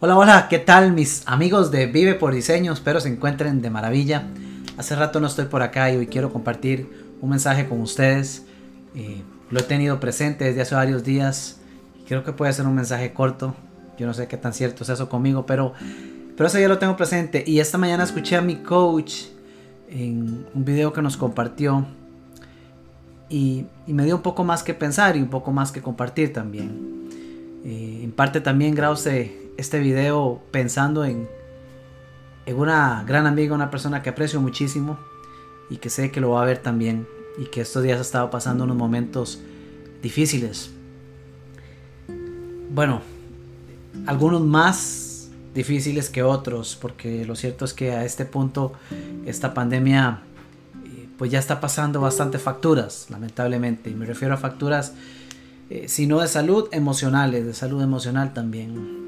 Hola, hola, ¿qué tal mis amigos de Vive por Diseño? Espero se encuentren de maravilla. Hace rato no estoy por acá y hoy quiero compartir un mensaje con ustedes. Eh, lo he tenido presente desde hace varios días. Creo que puede ser un mensaje corto. Yo no sé qué tan cierto es eso conmigo, pero, pero ese ya lo tengo presente. Y esta mañana escuché a mi coach en un video que nos compartió. Y, me dio un poco más que pensar y un poco más que compartir también. Eh, en parte también grause este video pensando en, una gran amiga, una persona que aprecio muchísimo y que sé que lo va a ver también y que estos días ha estado pasando unos momentos difíciles. Bueno, algunos más difíciles que otros, porque lo cierto es que a este punto esta pandemia eh, pues ya está pasando bastante facturas, lamentablemente. Y me refiero a facturas, eh, si no de salud, emocionales, de salud emocional también.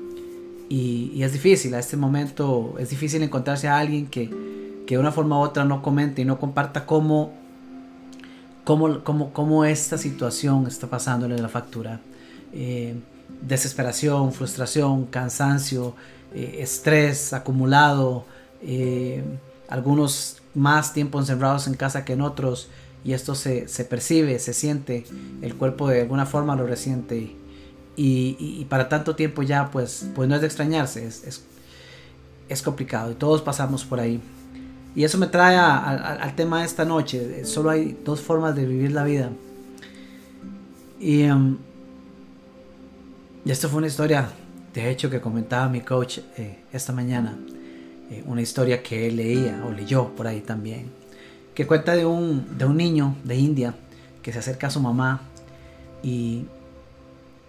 Y, es difícil, a este momento es difícil encontrarse a alguien que, de una forma u otra no comente y no comparta cómo, cómo, cómo, cómo esta situación está pasándole la factura. Eh, desesperación, frustración, cansancio, eh, estrés acumulado, eh, algunos más tiempo encerrados en casa que en otros y esto se, se, percibe, se siente, el cuerpo de alguna forma lo resiente y, para tanto tiempo ya, pues, pues no es de extrañarse, es, es, complicado y todos pasamos por ahí. Y eso me trae al tema de esta noche. Solo hay dos formas de vivir la vida. Y, um, esto fue una historia, de hecho, que comentaba mi coach eh, esta mañana. Eh, una historia que él leía o leyó por ahí también. Que cuenta de un, de un niño de India que se acerca a su mamá y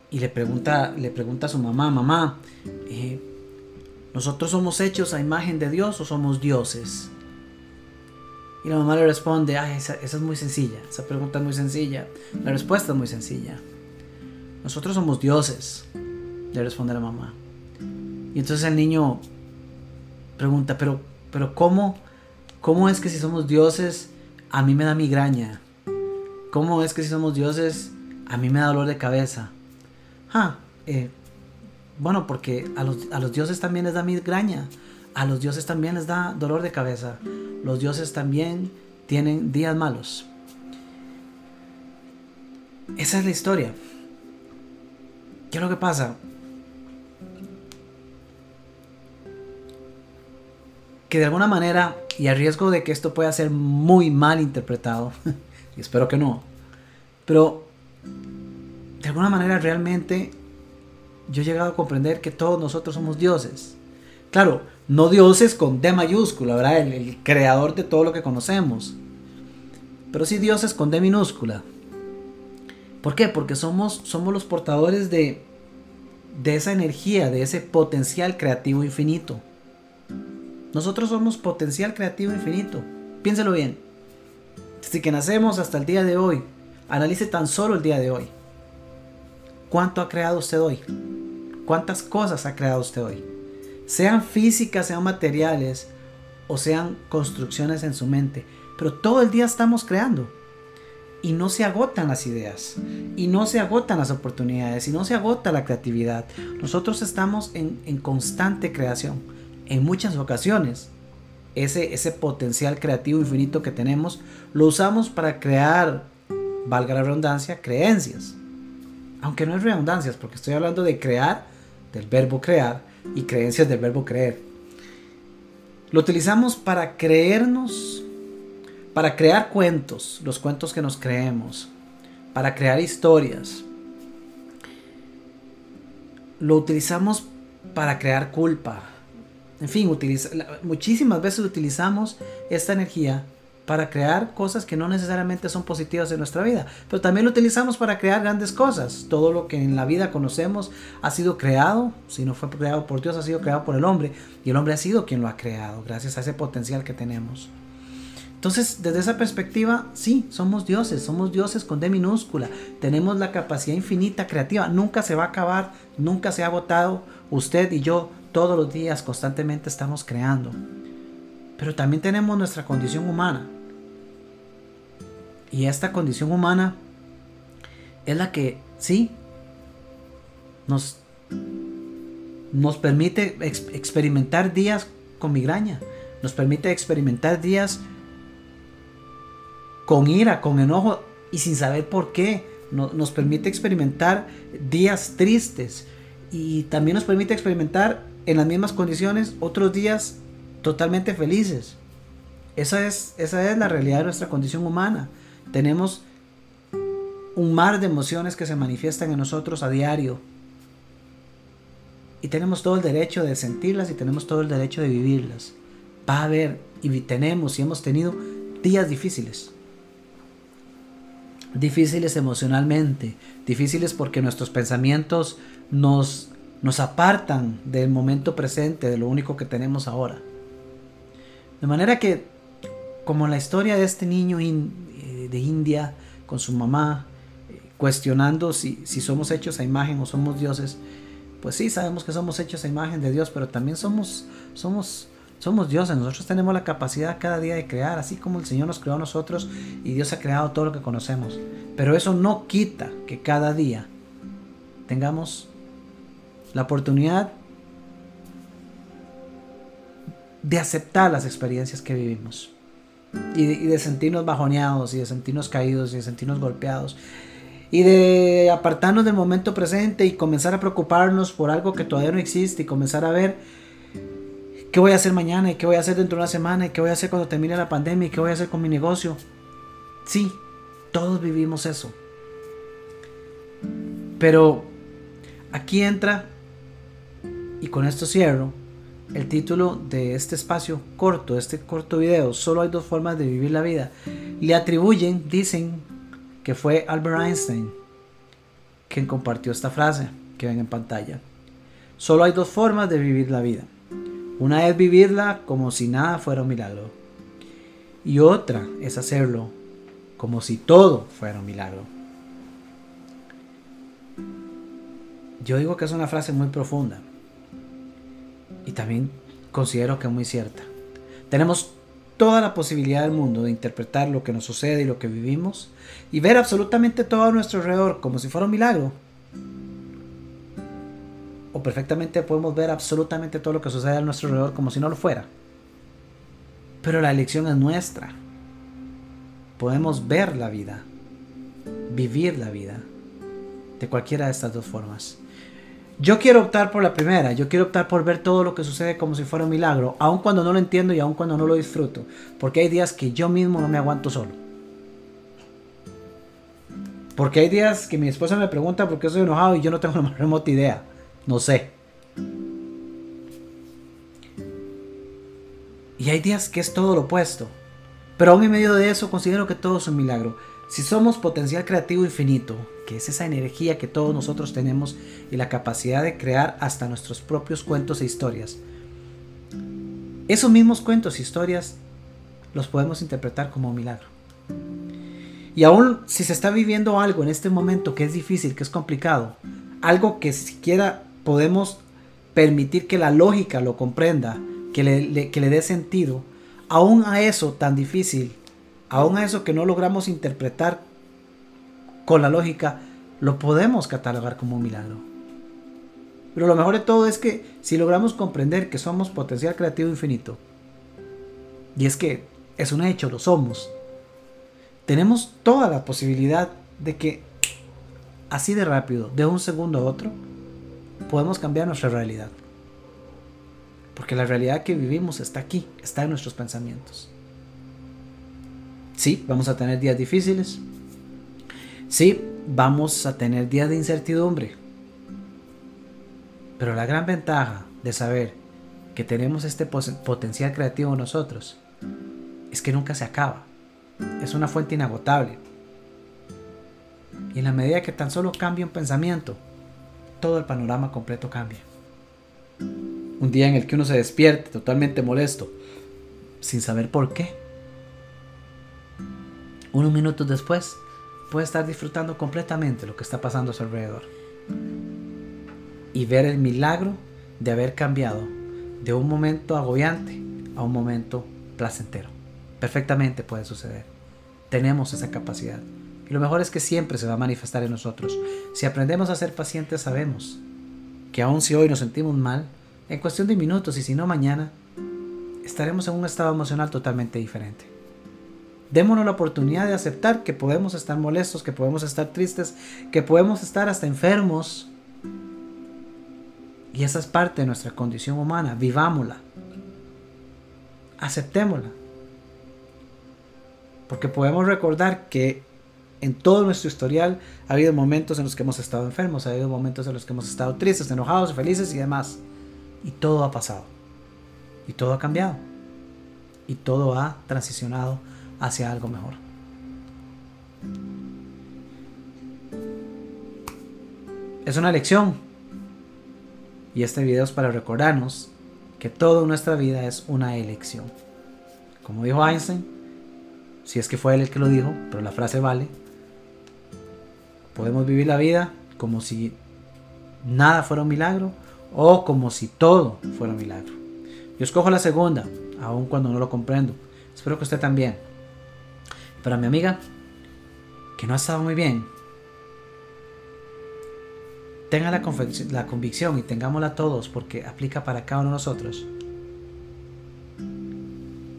y le pregunta, le pregunta a su mamá, mamá, eh, ¿nosotros somos hechos a imagen de Dios o somos dioses? Y la mamá le responde, esa, esa, es muy sencilla, esa pregunta es muy sencilla, la respuesta es muy sencilla. Nosotros somos dioses, le responde la mamá. Y entonces el niño pregunta, pero, pero ¿cómo, cómo es que si somos dioses a mí me da migraña? ¿Cómo es que si somos dioses a mí me da dolor de cabeza? Ah, eh, bueno, porque a los, dioses también les da migraña, a los dioses también les da dolor de cabeza, los dioses también tienen días malos. Esa es la historia. ¿Qué es lo que pasa? Que de alguna manera, y a riesgo de que esto pueda ser muy mal interpretado, y espero que no, pero de alguna manera realmente yo he llegado a comprender que todos nosotros somos dioses. Claro, no dioses con D mayúscula, ¿verdad? El, creador de todo lo que conocemos. Pero sí dioses con D minúscula. ¿Por qué? Porque somos, somos los portadores de, de esa energía, de ese potencial creativo infinito. Nosotros somos potencial creativo infinito. Piénselo bien. Desde que nacemos hasta el día de hoy, analice tan solo el día de hoy. ¿Cuánto ha creado usted hoy? ¿Cuántas cosas ha creado usted hoy? Sean físicas, sean materiales o sean construcciones en su mente. Pero todo el día estamos creando. Y no se agotan las ideas. Y no se agotan las oportunidades. Y no se agota la creatividad. Nosotros estamos en, constante creación. En muchas ocasiones. Ese, ese potencial creativo infinito que tenemos lo usamos para crear, valga la redundancia, creencias aunque no es redundancias, porque estoy hablando de crear, del verbo crear, y creencias del verbo creer. Lo utilizamos para creernos, para crear cuentos, los cuentos que nos creemos, para crear historias. Lo utilizamos para crear culpa. En fin, muchísimas veces utilizamos esta energía para crear cosas que no necesariamente son positivas en nuestra vida, pero también lo utilizamos para crear grandes cosas. Todo lo que en la vida conocemos ha sido creado, si no fue creado por Dios, ha sido creado por el hombre, y el hombre ha sido quien lo ha creado, gracias a ese potencial que tenemos. Entonces, desde esa perspectiva, sí, somos dioses, somos dioses con D minúscula, tenemos la capacidad infinita creativa, nunca se va a acabar, nunca se ha agotado, usted y yo todos los días constantemente estamos creando. Pero también tenemos nuestra condición humana, y esta condición humana es la que, sí, nos, nos permite experimentar días con migraña, nos permite experimentar días con ira, con enojo y sin saber por qué. nos permite experimentar días tristes y también nos permite experimentar en las mismas condiciones otros días totalmente felices. Esa es, esa es la realidad de nuestra condición humana. Tenemos un mar de emociones que se manifiestan en nosotros a diario. Y tenemos todo el derecho de sentirlas y tenemos todo el derecho de vivirlas. Va a haber y tenemos y hemos tenido días difíciles. Difíciles emocionalmente, difíciles porque nuestros pensamientos nos, nos apartan del momento presente, de lo único que tenemos ahora. De manera que, como la historia de este niño de India con su mamá, cuestionando si, si somos hechos a imagen o somos dioses, pues sí, sabemos que somos hechos a imagen de Dios, pero también somos, somos, somos dioses. Nosotros tenemos la capacidad cada día de crear, así como el Señor nos creó a nosotros y Dios ha creado todo lo que conocemos. Pero eso no quita que cada día tengamos la oportunidad de aceptar las experiencias que vivimos. Y de, y sentirnos bajoneados, y de sentirnos caídos, y de sentirnos golpeados, y de apartarnos del momento presente y comenzar a preocuparnos por algo que todavía no existe y comenzar a ver qué voy a hacer mañana y qué voy a hacer dentro de una semana y qué voy a hacer cuando termine la pandemia y qué voy a hacer con mi negocio. Sí, todos vivimos eso. Pero aquí entra, y con esto cierro, el título de este espacio corto, este corto video, solo hay dos formas de vivir la vida. Le atribuyen, dicen, que fue Albert Einstein quien compartió esta frase que ven en pantalla. Solo hay dos formas de vivir la vida. Una es vivirla como si nada fuera un milagro. Y otra es hacerlo como si todo fuera un milagro. Yo digo que es una frase muy profunda. Y también considero que es muy cierta. Tenemos toda la posibilidad del mundo de interpretar lo que nos sucede y lo que vivimos y ver absolutamente todo a nuestro alrededor como si fuera un milagro. O perfectamente podemos ver absolutamente todo lo que sucede a nuestro alrededor como si no lo fuera. Pero la elección es nuestra. Podemos ver la vida, vivir la vida, de cualquiera de estas dos formas. Yo quiero optar por la primera, yo quiero optar por ver todo lo que sucede como si fuera un milagro, aun cuando no lo entiendo y aun cuando no lo disfruto, porque hay días que yo mismo no me aguanto solo. Porque hay días que mi esposa me pregunta por qué soy enojado y yo no tengo la más remota idea, no sé. Y hay días que es todo lo opuesto, pero aún en medio de eso considero que todo es un milagro. Si somos potencial creativo infinito, que es esa energía que todos nosotros tenemos y la capacidad de crear hasta nuestros propios cuentos e historias, esos mismos cuentos e historias los podemos interpretar como un milagro. Y aún si se está viviendo algo en este momento que es difícil, que es complicado, algo que siquiera podemos permitir que la lógica lo comprenda, que le, dé sentido, aún a eso tan difícil aún eso que no logramos interpretar con la lógica, lo podemos catalogar como un milagro. Pero lo mejor de todo es que si logramos comprender que somos potencial creativo infinito, y es que es un hecho, lo somos, tenemos toda la posibilidad de que así de rápido, de un segundo a otro, podemos cambiar nuestra realidad. Porque la realidad que vivimos está aquí, está en nuestros pensamientos. Sí, vamos a tener días difíciles. Sí, vamos a tener días de incertidumbre. Pero la gran ventaja de saber que tenemos este potencial creativo en nosotros es que nunca se acaba. Es una fuente inagotable. Y en la medida que tan solo cambia un pensamiento, todo el panorama completo cambia. Un día en el que uno se despierte totalmente molesto, sin saber por qué unos minutos después puede estar disfrutando completamente lo que está pasando a su alrededor y ver el milagro de haber cambiado de un momento agobiante a un momento placentero. Perfectamente puede suceder. Tenemos esa capacidad. Y lo mejor es que siempre se va a manifestar en nosotros. Si aprendemos a ser pacientes, sabemos que aun si hoy nos sentimos mal, en cuestión de minutos y si no mañana, estaremos en un estado emocional totalmente diferente. Démonos la oportunidad de aceptar que podemos estar molestos, que podemos estar tristes, que podemos estar hasta enfermos. Y esa es parte de nuestra condición humana. Vivámosla. Aceptémosla. Porque podemos recordar que en todo nuestro historial ha habido momentos en los que hemos estado enfermos, ha habido momentos en los que hemos estado tristes, enojados, felices y demás. Y todo ha pasado. Y todo ha cambiado. Y todo ha transicionado hacia algo mejor. Es una lección. Y este video es para recordarnos que toda nuestra vida es una elección. Como dijo Einstein, si es que fue él el que lo dijo, pero la frase vale, podemos vivir la vida como si nada fuera un milagro o como si todo fuera un milagro. Yo escojo la segunda, aun cuando no lo comprendo. Espero que usted también. Para mi amiga, que no ha estado muy bien, tenga la, la convicción y tengámosla todos porque aplica para cada uno de nosotros.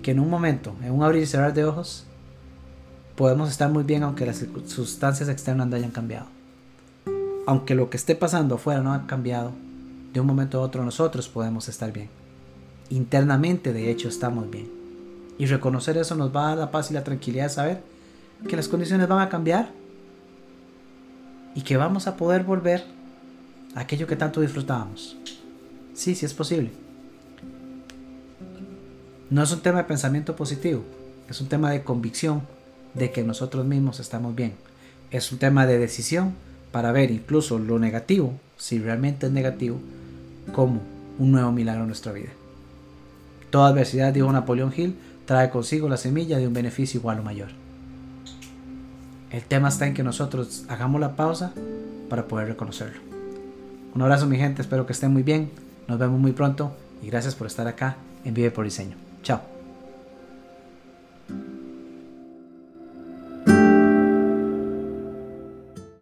Que en un momento, en un abrir y cerrar de ojos, podemos estar muy bien aunque las sustancias externas no hayan cambiado. Aunque lo que esté pasando afuera no ha cambiado, de un momento a otro nosotros podemos estar bien. Internamente, de hecho, estamos bien. Y reconocer eso nos va a dar la paz y la tranquilidad de saber que las condiciones van a cambiar y que vamos a poder volver a aquello que tanto disfrutábamos. Sí, sí es posible. No es un tema de pensamiento positivo, es un tema de convicción de que nosotros mismos estamos bien. Es un tema de decisión para ver incluso lo negativo, si realmente es negativo, como un nuevo milagro en nuestra vida. Toda adversidad, dijo Napoleón Hill, trae consigo la semilla de un beneficio igual o mayor. El tema está en que nosotros hagamos la pausa para poder reconocerlo. Un abrazo mi gente, espero que estén muy bien. Nos vemos muy pronto y gracias por estar acá en Vive por Diseño. Chao.